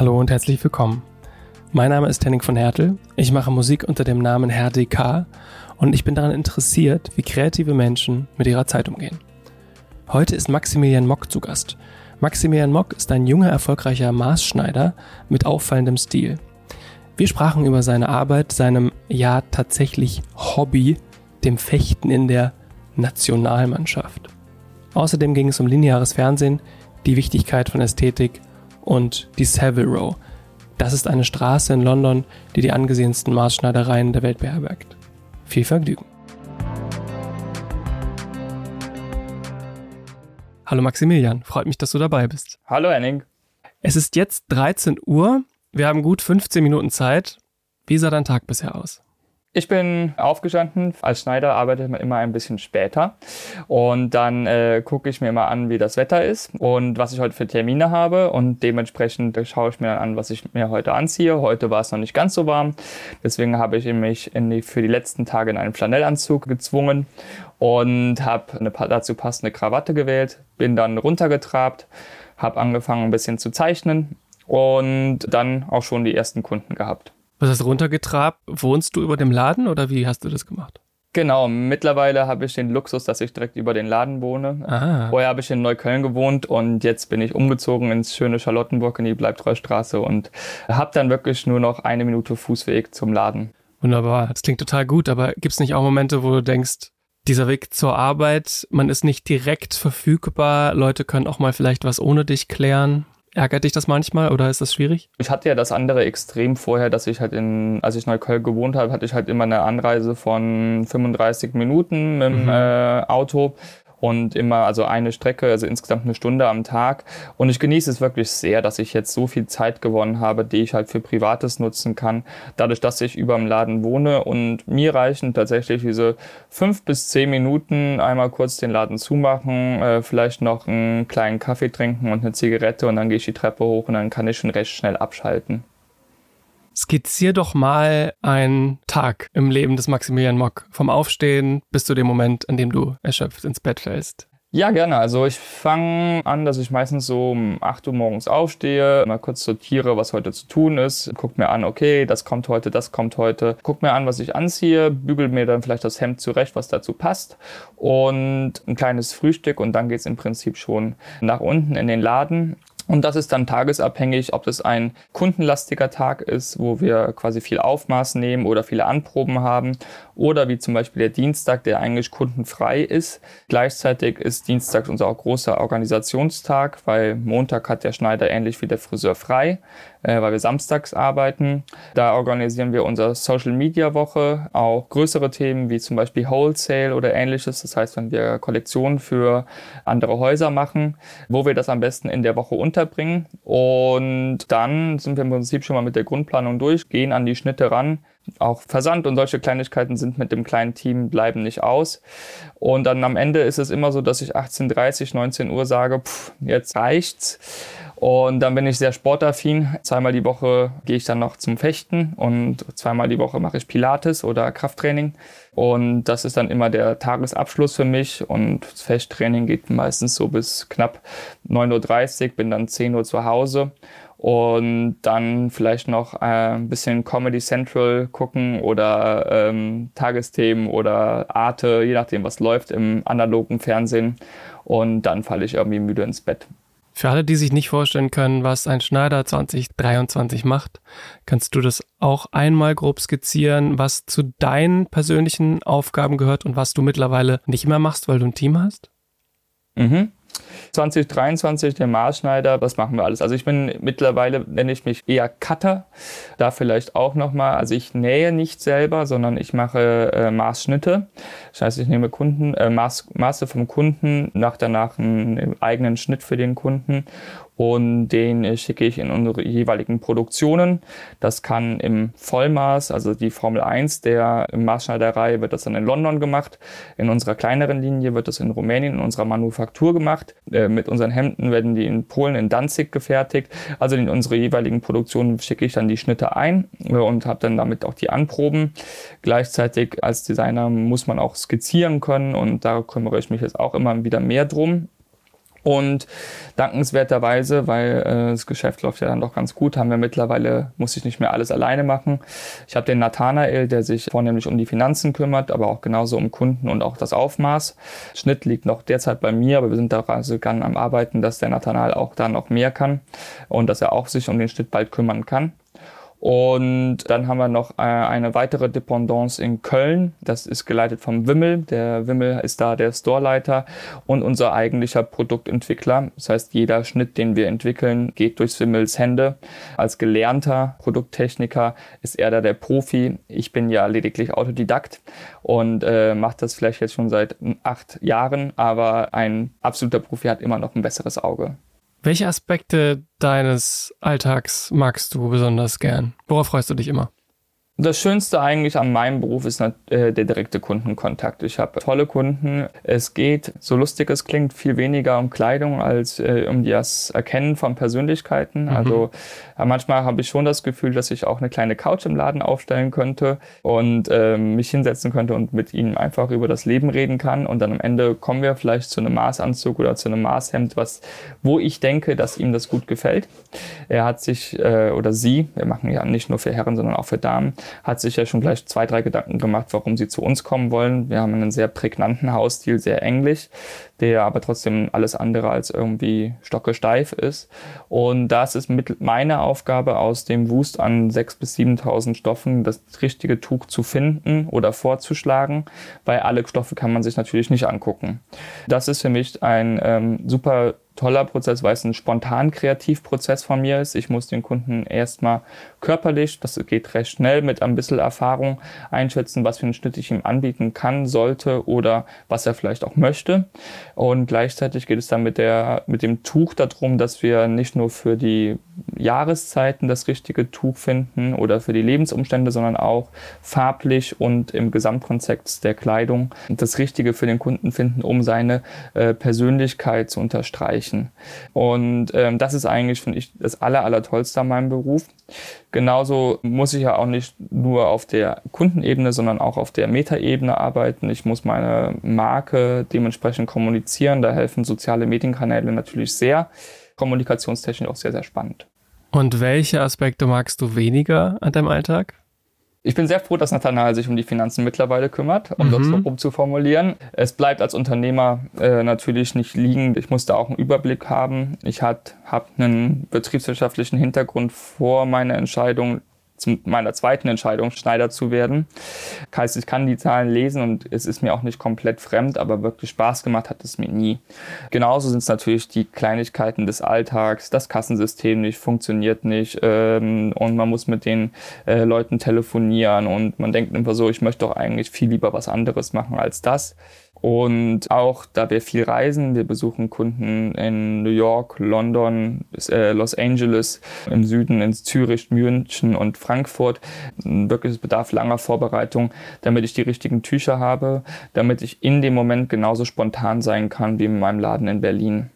Hallo und herzlich willkommen. Mein Name ist Henning von Hertel. Ich mache Musik unter dem Namen Herr DK und ich bin daran interessiert, wie kreative Menschen mit ihrer Zeit umgehen. Heute ist Maximilian Mock zu Gast. Maximilian Mock ist ein junger, erfolgreicher Maßschneider mit auffallendem Stil. Wir sprachen über seine Arbeit, seinem ja tatsächlich Hobby, dem Fechten in der Nationalmannschaft. Außerdem ging es um lineares Fernsehen, die Wichtigkeit von Ästhetik und die Savile Row. Das ist eine Straße in London, die die angesehensten Maßschneidereien der Welt beherbergt. Viel Vergnügen. Hallo Maximilian, freut mich, dass du dabei bist. Hallo Henning. Es ist jetzt 13 Uhr. Wir haben gut 15 Minuten Zeit. Wie sah dein Tag bisher aus? Ich bin aufgestanden. Als Schneider arbeitet man immer ein bisschen später. Und dann äh, gucke ich mir mal an, wie das Wetter ist und was ich heute für Termine habe. Und dementsprechend schaue ich mir dann an, was ich mir heute anziehe. Heute war es noch nicht ganz so warm. Deswegen habe ich mich die, für die letzten Tage in einen Flanellanzug gezwungen und habe eine dazu passende Krawatte gewählt. Bin dann runtergetrabt, habe angefangen ein bisschen zu zeichnen und dann auch schon die ersten Kunden gehabt. Was hast du runtergetrabt? Wohnst du über dem Laden oder wie hast du das gemacht? Genau, mittlerweile habe ich den Luxus, dass ich direkt über den Laden wohne. Aha. Vorher habe ich in Neukölln gewohnt und jetzt bin ich umgezogen ins schöne Charlottenburg in die Bleibtreustraße und habe dann wirklich nur noch eine Minute Fußweg zum Laden. Wunderbar, das klingt total gut, aber gibt es nicht auch Momente, wo du denkst, dieser Weg zur Arbeit, man ist nicht direkt verfügbar, Leute können auch mal vielleicht was ohne dich klären? Ärgert dich das manchmal oder ist das schwierig? Ich hatte ja das andere Extrem vorher, dass ich halt in, als ich in Neukölln gewohnt habe, hatte ich halt immer eine Anreise von 35 Minuten mit dem mhm. äh, Auto und immer also eine Strecke, also insgesamt eine Stunde am Tag. Und ich genieße es wirklich sehr, dass ich jetzt so viel Zeit gewonnen habe, die ich halt für Privates nutzen kann, dadurch, dass ich über dem Laden wohne. Und mir reichen tatsächlich diese fünf bis zehn Minuten, einmal kurz den Laden zumachen, äh, vielleicht noch einen kleinen Kaffee trinken und eine Zigarette und dann gehe ich die Treppe hoch und dann kann ich schon recht schnell abschalten. Skizzier doch mal einen Tag im Leben des Maximilian Mock. Vom Aufstehen bis zu dem Moment, an dem du erschöpft ins Bett fällst. Ja, gerne. Also ich fange an, dass ich meistens so um 8 Uhr morgens aufstehe, mal kurz sortiere, was heute zu tun ist, guck mir an, okay, das kommt heute, das kommt heute, guck mir an, was ich anziehe, bügel mir dann vielleicht das Hemd zurecht, was dazu passt und ein kleines Frühstück und dann geht's im Prinzip schon nach unten in den Laden und das ist dann tagesabhängig, ob das ein kundenlastiger Tag ist, wo wir quasi viel Aufmaß nehmen oder viele Anproben haben, oder wie zum Beispiel der Dienstag, der eigentlich kundenfrei ist. Gleichzeitig ist Dienstag unser großer Organisationstag, weil Montag hat der Schneider ähnlich wie der Friseur frei äh, weil wir samstags arbeiten. Da organisieren wir unsere Social Media Woche, auch größere Themen wie zum Beispiel Wholesale oder ähnliches. Das heißt, wenn wir Kollektionen für andere Häuser machen, wo wir das am besten in der Woche unterbringen. Und dann sind wir im Prinzip schon mal mit der Grundplanung durch, gehen an die Schnitte ran, auch Versand und solche Kleinigkeiten sind mit dem kleinen Team, bleiben nicht aus. Und dann am Ende ist es immer so, dass ich 18.30, 19 Uhr sage, pff, jetzt reicht's. Und dann bin ich sehr sportaffin. Zweimal die Woche gehe ich dann noch zum Fechten und zweimal die Woche mache ich Pilates oder Krafttraining. Und das ist dann immer der Tagesabschluss für mich. Und das Fechttraining geht meistens so bis knapp 9.30 Uhr, bin dann 10 Uhr zu Hause und dann vielleicht noch äh, ein bisschen Comedy Central gucken oder ähm, Tagesthemen oder Arte, je nachdem, was läuft im analogen Fernsehen. Und dann falle ich irgendwie müde ins Bett. Für alle, die sich nicht vorstellen können, was ein Schneider 2023 macht, kannst du das auch einmal grob skizzieren, was zu deinen persönlichen Aufgaben gehört und was du mittlerweile nicht mehr machst, weil du ein Team hast? Mhm. 2023 der Maßschneider, was machen wir alles? Also ich bin mittlerweile, nenne ich mich eher Cutter, da vielleicht auch nochmal, also ich nähe nicht selber, sondern ich mache äh, Maßschnitte. Das heißt, ich nehme Kunden, äh, Maß, Maße vom Kunden, nach danach einen eigenen Schnitt für den Kunden und den schicke ich in unsere jeweiligen Produktionen. Das kann im Vollmaß, also die Formel 1 der Maßschneiderei wird das dann in London gemacht. In unserer kleineren Linie wird das in Rumänien in unserer Manufaktur gemacht. Äh, mit unseren Hemden werden die in Polen in Danzig gefertigt. Also in unsere jeweiligen Produktionen schicke ich dann die Schnitte ein äh, und habe dann damit auch die Anproben. Gleichzeitig als Designer muss man auch skizzieren können und da kümmere ich mich jetzt auch immer wieder mehr drum. Und dankenswerterweise, weil äh, das Geschäft läuft ja dann doch ganz gut, haben wir mittlerweile, muss ich nicht mehr alles alleine machen. Ich habe den Nathanael, der sich vornehmlich um die Finanzen kümmert, aber auch genauso um Kunden und auch das Aufmaß. Schnitt liegt noch derzeit bei mir, aber wir sind daran also am Arbeiten, dass der Nathanael auch da noch mehr kann und dass er auch sich um den Schnitt bald kümmern kann. Und dann haben wir noch äh, eine weitere Dependance in Köln. Das ist geleitet vom Wimmel. Der Wimmel ist da der Storeleiter und unser eigentlicher Produktentwickler. Das heißt, jeder Schnitt, den wir entwickeln, geht durchs Wimmels Hände. Als gelernter Produkttechniker ist er da der Profi. Ich bin ja lediglich Autodidakt und äh, mache das vielleicht jetzt schon seit acht Jahren, aber ein absoluter Profi hat immer noch ein besseres Auge. Welche Aspekte deines Alltags magst du besonders gern? Worauf freust du dich immer? Das Schönste eigentlich an meinem Beruf ist äh, der direkte Kundenkontakt. Ich habe tolle Kunden. Es geht, so lustig es klingt, viel weniger um Kleidung als äh, um das Erkennen von Persönlichkeiten. Mhm. Also äh, manchmal habe ich schon das Gefühl, dass ich auch eine kleine Couch im Laden aufstellen könnte und äh, mich hinsetzen könnte und mit ihnen einfach über das Leben reden kann. Und dann am Ende kommen wir vielleicht zu einem Maßanzug oder zu einem Maßhemd, was, wo ich denke, dass ihm das gut gefällt. Er hat sich äh, oder sie, wir machen ja nicht nur für Herren, sondern auch für Damen, hat sich ja schon gleich zwei, drei Gedanken gemacht, warum sie zu uns kommen wollen. Wir haben einen sehr prägnanten Hausstil, sehr englisch, der aber trotzdem alles andere als irgendwie stockesteif ist. Und das ist mit meine Aufgabe aus dem Wust an 6.000 bis 7.000 Stoffen, das richtige Tuch zu finden oder vorzuschlagen, weil alle Stoffe kann man sich natürlich nicht angucken. Das ist für mich ein ähm, super toller Prozess, weil es ein spontan Kreativprozess von mir ist. Ich muss den Kunden erstmal körperlich, das geht recht schnell, mit ein bisschen Erfahrung einschätzen, was für einen Schnitt ich ihm anbieten kann, sollte oder was er vielleicht auch möchte. Und gleichzeitig geht es dann mit, der, mit dem Tuch darum, dass wir nicht nur für die Jahreszeiten das richtige Tuch finden oder für die Lebensumstände, sondern auch farblich und im Gesamtkontext der Kleidung das Richtige für den Kunden finden, um seine äh, Persönlichkeit zu unterstreichen. Und ähm, das ist eigentlich, finde ich, das aller, aller an meinem Beruf. Genauso muss ich ja auch nicht nur auf der Kundenebene, sondern auch auf der Metaebene arbeiten. Ich muss meine Marke dementsprechend kommunizieren. Da helfen soziale Medienkanäle natürlich sehr. Kommunikationstechnisch auch sehr, sehr spannend. Und welche Aspekte magst du weniger an deinem Alltag? Ich bin sehr froh, dass Nathanael sich um die Finanzen mittlerweile kümmert, um mhm. das so umzuformulieren. Es bleibt als Unternehmer äh, natürlich nicht liegen. Ich muss da auch einen Überblick haben. Ich habe einen betriebswirtschaftlichen Hintergrund vor meiner Entscheidung, zu meiner zweiten Entscheidung, Schneider zu werden. Heißt, ich kann die Zahlen lesen und es ist mir auch nicht komplett fremd, aber wirklich Spaß gemacht hat es mir nie. Genauso sind es natürlich die Kleinigkeiten des Alltags, das Kassensystem nicht, funktioniert nicht ähm, und man muss mit den äh, Leuten telefonieren und man denkt immer so, ich möchte doch eigentlich viel lieber was anderes machen als das. Und auch da wir viel reisen, wir besuchen Kunden in New York, London, äh, Los Angeles, im Süden in Zürich, München und Frankfurt. Wirklich es bedarf langer Vorbereitung, damit ich die richtigen Tücher habe, damit ich in dem Moment genauso spontan sein kann wie in meinem Laden in Berlin.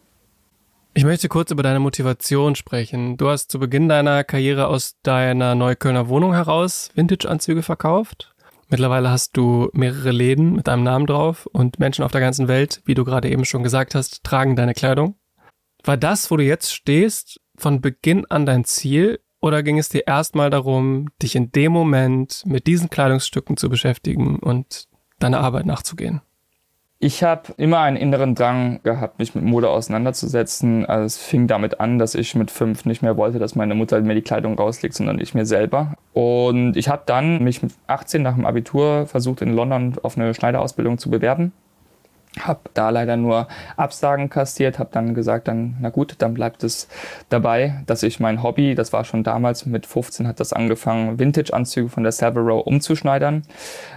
Ich möchte kurz über deine Motivation sprechen. Du hast zu Beginn deiner Karriere aus deiner Neuköllner Wohnung heraus Vintage-Anzüge verkauft Mittlerweile hast du mehrere Läden mit deinem Namen drauf und Menschen auf der ganzen Welt, wie du gerade eben schon gesagt hast, tragen deine Kleidung. War das, wo du jetzt stehst, von Beginn an dein Ziel oder ging es dir erstmal darum, dich in dem Moment mit diesen Kleidungsstücken zu beschäftigen und deiner Arbeit nachzugehen? Ich habe immer einen inneren Drang gehabt, mich mit Mode auseinanderzusetzen. Also es fing damit an, dass ich mit fünf nicht mehr wollte, dass meine Mutter mir die Kleidung rauslegt, sondern ich mir selber. Und ich habe dann mich mit 18 nach dem Abitur versucht, in London auf eine Schneiderausbildung zu bewerben habe da leider nur Absagen kassiert, habe dann gesagt, dann na gut, dann bleibt es dabei, dass ich mein Hobby, das war schon damals. Mit 15 hat das angefangen, Vintage-Anzüge von der Savile umzuschneidern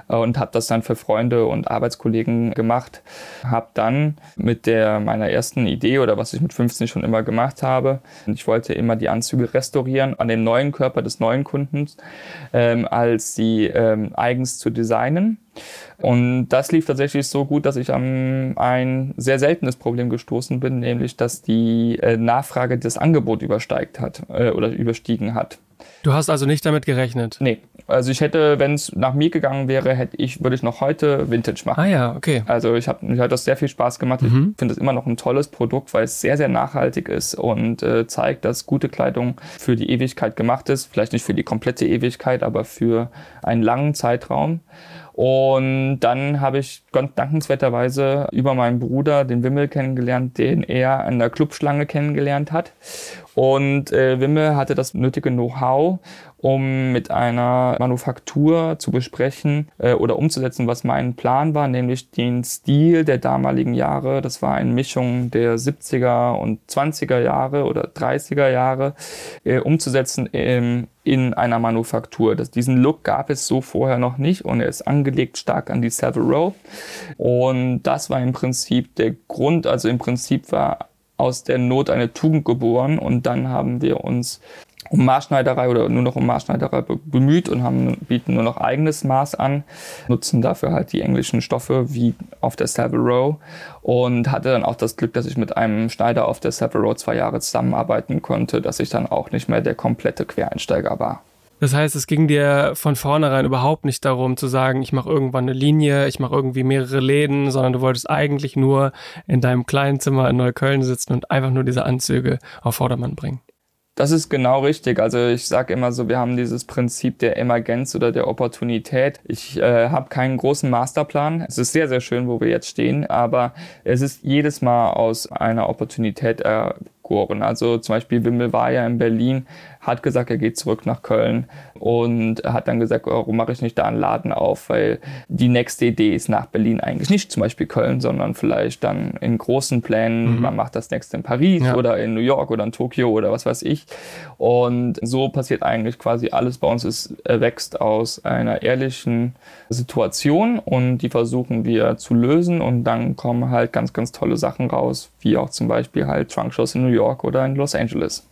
äh, und habe das dann für Freunde und Arbeitskollegen gemacht. Habe dann mit der meiner ersten Idee oder was ich mit 15 schon immer gemacht habe, ich wollte immer die Anzüge restaurieren an dem neuen Körper des neuen Kundens, ähm, als sie ähm, eigens zu designen und das lief tatsächlich so gut, dass ich an ein sehr seltenes Problem gestoßen bin, nämlich dass die äh, Nachfrage das Angebot übersteigt hat äh, oder überstiegen hat. Du hast also nicht damit gerechnet? Nee. Also ich hätte, wenn es nach mir gegangen wäre, hätte ich, würde ich noch heute Vintage machen. Ah ja, okay. Also ich habe mir hat das sehr viel Spaß gemacht. Mhm. Ich finde es immer noch ein tolles Produkt, weil es sehr, sehr nachhaltig ist und äh, zeigt, dass gute Kleidung für die Ewigkeit gemacht ist. Vielleicht nicht für die komplette Ewigkeit, aber für einen langen Zeitraum. Und dann habe ich ganz dankenswerterweise über meinen Bruder, den Wimmel, kennengelernt, den er an der Clubschlange kennengelernt hat. Und äh, Wimmel hatte das nötige Know-how, um mit einer Manufaktur zu besprechen äh, oder umzusetzen, was mein Plan war, nämlich den Stil der damaligen Jahre. Das war eine Mischung der 70er und 20er Jahre oder 30er Jahre, äh, umzusetzen in, in einer Manufaktur. Das, diesen Look gab es so vorher noch nicht und er ist angelegt stark an die Savile Row. Und das war im Prinzip der Grund, also im Prinzip war aus der Not eine Tugend geboren und dann haben wir uns um Maßschneiderei oder nur noch um Maßschneiderei bemüht und haben, bieten nur noch eigenes Maß an, nutzen dafür halt die englischen Stoffe wie auf der Savile Row und hatte dann auch das Glück, dass ich mit einem Schneider auf der Savile Row zwei Jahre zusammenarbeiten konnte, dass ich dann auch nicht mehr der komplette Quereinsteiger war. Das heißt, es ging dir von vornherein überhaupt nicht darum zu sagen, ich mache irgendwann eine Linie, ich mache irgendwie mehrere Läden, sondern du wolltest eigentlich nur in deinem kleinen Zimmer in Neukölln sitzen und einfach nur diese Anzüge auf Vordermann bringen. Das ist genau richtig. Also ich sage immer so, wir haben dieses Prinzip der Emergenz oder der Opportunität. Ich äh, habe keinen großen Masterplan. Es ist sehr, sehr schön, wo wir jetzt stehen, aber es ist jedes Mal aus einer Opportunität ergoren. Also zum Beispiel Wimmel war ja in Berlin, hat gesagt, er geht zurück nach Köln und hat dann gesagt, warum mache ich nicht da einen Laden auf, weil die nächste Idee ist nach Berlin eigentlich nicht zum Beispiel Köln, sondern vielleicht dann in großen Plänen, mhm. man macht das nächste in Paris ja. oder in New York oder in Tokio oder was weiß ich. Und so passiert eigentlich quasi alles bei uns, es wächst aus einer ehrlichen Situation und die versuchen wir zu lösen und dann kommen halt ganz, ganz tolle Sachen raus, wie auch zum Beispiel halt Trunkshows in New York oder in Los Angeles.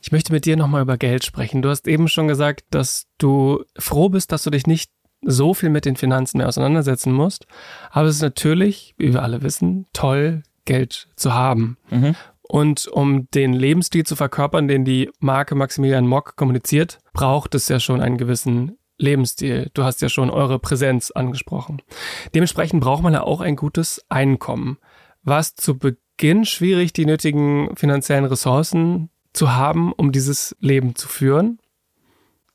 Ich möchte mit dir nochmal über Geld sprechen. Du hast eben schon gesagt, dass du froh bist, dass du dich nicht so viel mit den Finanzen mehr auseinandersetzen musst. Aber es ist natürlich, wie wir alle wissen, toll, Geld zu haben. Mhm. Und um den Lebensstil zu verkörpern, den die Marke Maximilian Mock kommuniziert, braucht es ja schon einen gewissen Lebensstil. Du hast ja schon eure Präsenz angesprochen. Dementsprechend braucht man ja auch ein gutes Einkommen. Was zu Beginn schwierig, die nötigen finanziellen Ressourcen zu haben, um dieses Leben zu führen?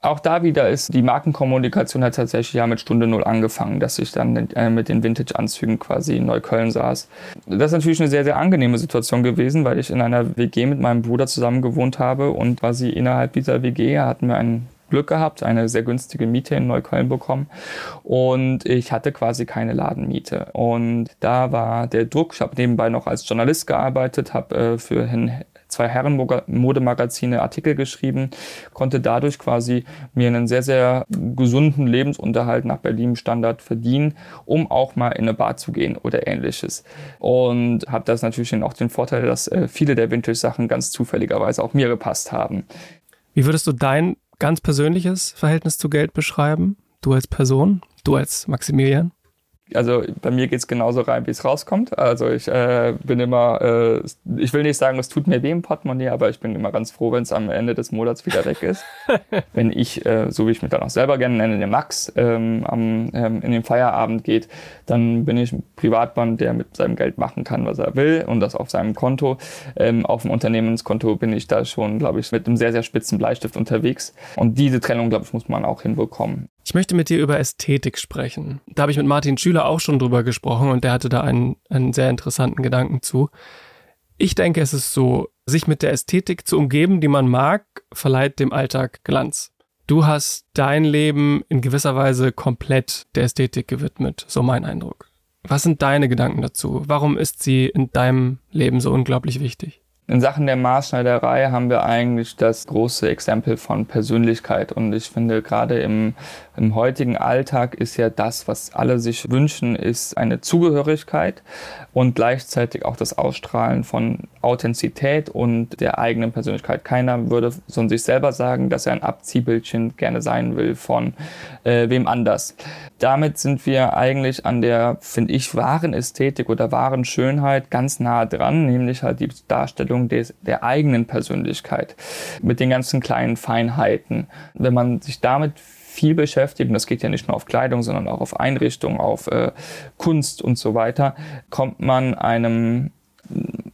Auch da wieder ist die Markenkommunikation hat tatsächlich ja mit Stunde Null angefangen, dass ich dann äh, mit den Vintage-Anzügen quasi in Neukölln saß. Das ist natürlich eine sehr, sehr angenehme Situation gewesen, weil ich in einer WG mit meinem Bruder zusammen gewohnt habe und quasi innerhalb dieser WG hatten wir ein Glück gehabt, eine sehr günstige Miete in Neukölln bekommen und ich hatte quasi keine Ladenmiete. Und da war der Druck, ich habe nebenbei noch als Journalist gearbeitet, habe äh, für zwei Herrenmodemagazine Artikel geschrieben, konnte dadurch quasi mir einen sehr, sehr gesunden Lebensunterhalt nach Berlin-Standard verdienen, um auch mal in eine Bar zu gehen oder ähnliches. Und habe das natürlich auch den Vorteil, dass äh, viele der Vintage-Sachen ganz zufälligerweise auch mir gepasst haben. Wie würdest du dein ganz persönliches Verhältnis zu Geld beschreiben? Du als Person, du als Maximilian? Also bei mir geht's genauso rein, wie es rauskommt. Also ich äh, bin immer, äh, ich will nicht sagen, es tut mir weh im Portemonnaie, aber ich bin immer ganz froh, wenn es am Ende des Monats wieder weg ist. wenn ich, äh, so wie ich mich dann auch selber gerne nenne, der Max, ähm, am, ähm, in den Feierabend geht, dann bin ich ein Privatmann, der mit seinem Geld machen kann, was er will und das auf seinem Konto. Ähm, auf dem Unternehmenskonto bin ich da schon, glaube ich, mit einem sehr, sehr spitzen Bleistift unterwegs. Und diese Trennung, glaube ich, muss man auch hinbekommen. Ich möchte mit dir über Ästhetik sprechen. Da habe ich mit Martin Schüler auch schon drüber gesprochen und der hatte da einen, einen sehr interessanten Gedanken zu. Ich denke, es ist so, sich mit der Ästhetik zu umgeben, die man mag, verleiht dem Alltag Glanz. Du hast dein Leben in gewisser Weise komplett der Ästhetik gewidmet, so mein Eindruck. Was sind deine Gedanken dazu? Warum ist sie in deinem Leben so unglaublich wichtig? In Sachen der Maßschneiderei haben wir eigentlich das große Exempel von Persönlichkeit. Und ich finde, gerade im, im heutigen Alltag ist ja das, was alle sich wünschen, ist eine Zugehörigkeit und gleichzeitig auch das Ausstrahlen von Authentizität und der eigenen Persönlichkeit. Keiner würde von sich selber sagen, dass er ein Abziehbildchen gerne sein will von äh, wem anders. Damit sind wir eigentlich an der, finde ich, wahren Ästhetik oder wahren Schönheit ganz nah dran, nämlich halt die Darstellung des, der eigenen Persönlichkeit mit den ganzen kleinen Feinheiten. Wenn man sich damit viel beschäftigt, und das geht ja nicht nur auf Kleidung, sondern auch auf Einrichtung, auf äh, Kunst und so weiter, kommt man einem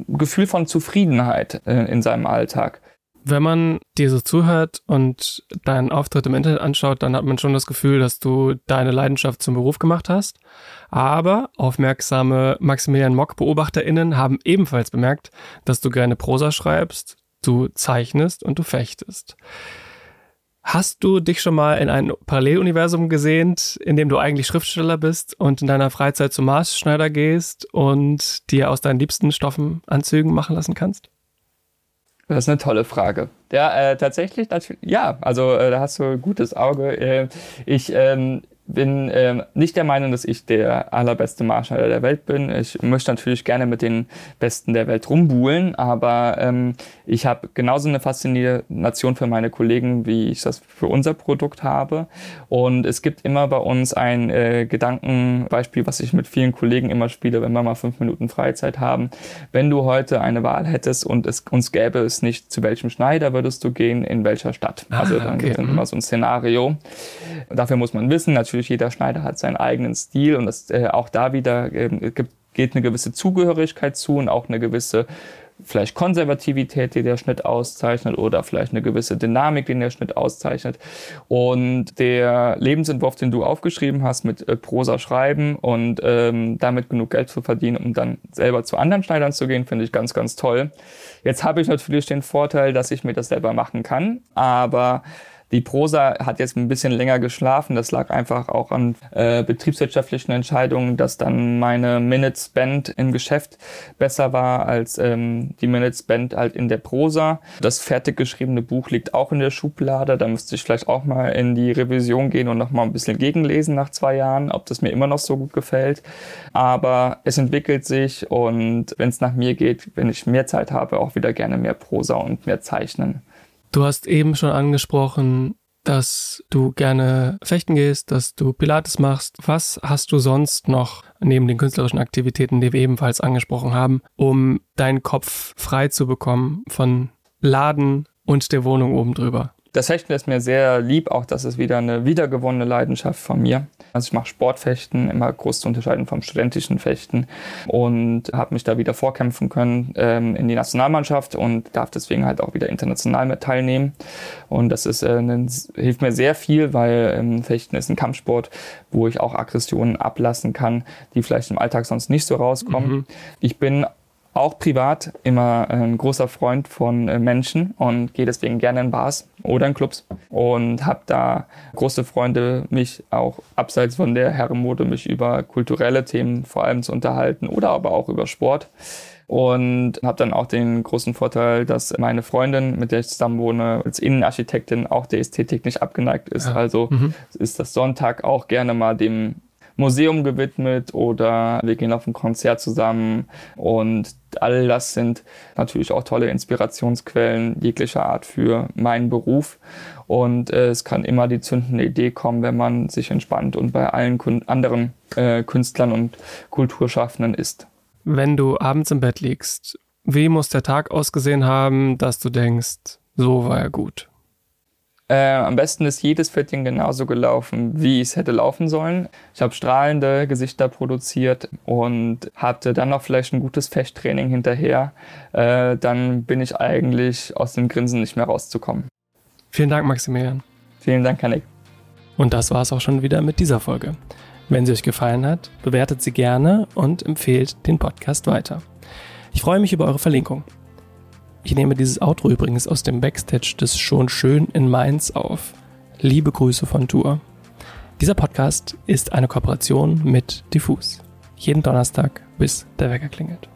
Gefühl von Zufriedenheit äh, in seinem Alltag. Wenn man dir so zuhört und deinen Auftritt im Internet anschaut, dann hat man schon das Gefühl, dass du deine Leidenschaft zum Beruf gemacht hast. Aber aufmerksame Maximilian Mock-BeobachterInnen haben ebenfalls bemerkt, dass du gerne Prosa schreibst, du zeichnest und du fechtest. Hast du dich schon mal in ein Paralleluniversum gesehnt, in dem du eigentlich Schriftsteller bist und in deiner Freizeit zum Maßschneider gehst und dir aus deinen liebsten Stoffen Anzügen machen lassen kannst? Das ist eine tolle Frage. Ja, äh, tatsächlich, ja, also äh, da hast du ein gutes Auge. Äh, ich ähm, bin äh, nicht der Meinung, dass ich der allerbeste Marschall der Welt bin. Ich möchte natürlich gerne mit den Besten der Welt rumbuhlen, aber ähm, ich habe genauso eine Faszination für meine Kollegen, wie ich das für unser Produkt habe. Und es gibt immer bei uns ein äh, Gedankenbeispiel, was ich mit vielen Kollegen immer spiele, wenn wir mal fünf Minuten Freizeit haben. Wenn du heute eine Wahl hättest und es uns gäbe es nicht, zu welchem Schneider würdest du gehen, in welcher Stadt? Ah, also dann okay. gibt es immer so ein Szenario. Dafür muss man wissen, natürlich natürlich jeder Schneider hat seinen eigenen Stil und das, äh, auch da wieder äh, geht eine gewisse Zugehörigkeit zu und auch eine gewisse vielleicht Konservativität, die der Schnitt auszeichnet oder vielleicht eine gewisse Dynamik, die der Schnitt auszeichnet. Und der Lebensentwurf, den du aufgeschrieben hast mit äh, Prosa schreiben und ähm, damit genug Geld zu verdienen, um dann selber zu anderen Schneidern zu gehen, finde ich ganz, ganz toll. Jetzt habe ich natürlich den Vorteil, dass ich mir das selber machen kann, aber die Prosa hat jetzt ein bisschen länger geschlafen. Das lag einfach auch an äh, betriebswirtschaftlichen Entscheidungen, dass dann meine Minute Spend im Geschäft besser war als ähm, die Minute Spend halt in der Prosa. Das fertig geschriebene Buch liegt auch in der Schublade. Da müsste ich vielleicht auch mal in die Revision gehen und noch mal ein bisschen gegenlesen nach zwei Jahren, ob das mir immer noch so gut gefällt. Aber es entwickelt sich und wenn es nach mir geht, wenn ich mehr Zeit habe, auch wieder gerne mehr Prosa und mehr Zeichnen. Du hast eben schon angesprochen, dass du gerne fechten gehst, dass du Pilates machst. Was hast du sonst noch neben den künstlerischen Aktivitäten, die wir ebenfalls angesprochen haben, um deinen Kopf frei zu bekommen von Laden und der Wohnung oben drüber? Das Fechten ist mir sehr lieb, auch das ist wieder eine wiedergewonnene Leidenschaft von mir. Also ich mache Sportfechten, immer groß zu unterscheiden vom studentischen Fechten und habe mich da wieder vorkämpfen können ähm, in die Nationalmannschaft und darf deswegen halt auch wieder international mit teilnehmen. Und das ist, äh, ein, hilft mir sehr viel, weil ähm, Fechten ist ein Kampfsport, wo ich auch Aggressionen ablassen kann, die vielleicht im Alltag sonst nicht so rauskommen. Mhm. Ich bin auch privat immer ein großer Freund von äh, Menschen und gehe deswegen gerne in Bars oder in Clubs und habe da große Freunde, mich auch abseits von der Herrenmode, mich über kulturelle Themen vor allem zu unterhalten oder aber auch über Sport. Und habe dann auch den großen Vorteil, dass meine Freundin, mit der ich zusammen wohne, als Innenarchitektin auch der Ästhetik nicht abgeneigt ist. Also mhm. ist das Sonntag auch gerne mal dem Museum gewidmet oder wir gehen auf ein Konzert zusammen und all das sind natürlich auch tolle Inspirationsquellen jeglicher Art für meinen Beruf und äh, es kann immer die zündende Idee kommen, wenn man sich entspannt und bei allen Kun anderen äh, Künstlern und Kulturschaffenden ist. Wenn du abends im Bett liegst, wie muss der Tag ausgesehen haben, dass du denkst, so war er gut? Äh, am besten ist jedes Fitting genauso gelaufen, wie es hätte laufen sollen. Ich habe strahlende Gesichter produziert und hatte dann noch vielleicht ein gutes Fechttraining hinterher. Äh, dann bin ich eigentlich aus dem Grinsen nicht mehr rauszukommen. Vielen Dank, Maximilian. Vielen Dank, Kanik. Und das war es auch schon wieder mit dieser Folge. Wenn sie euch gefallen hat, bewertet sie gerne und empfehlt den Podcast weiter. Ich freue mich über eure Verlinkung. Ich nehme dieses Outro übrigens aus dem Backstage des Schon Schön in Mainz auf. Liebe Grüße von Tour. Dieser Podcast ist eine Kooperation mit Diffus. Jeden Donnerstag, bis der Wecker klingelt.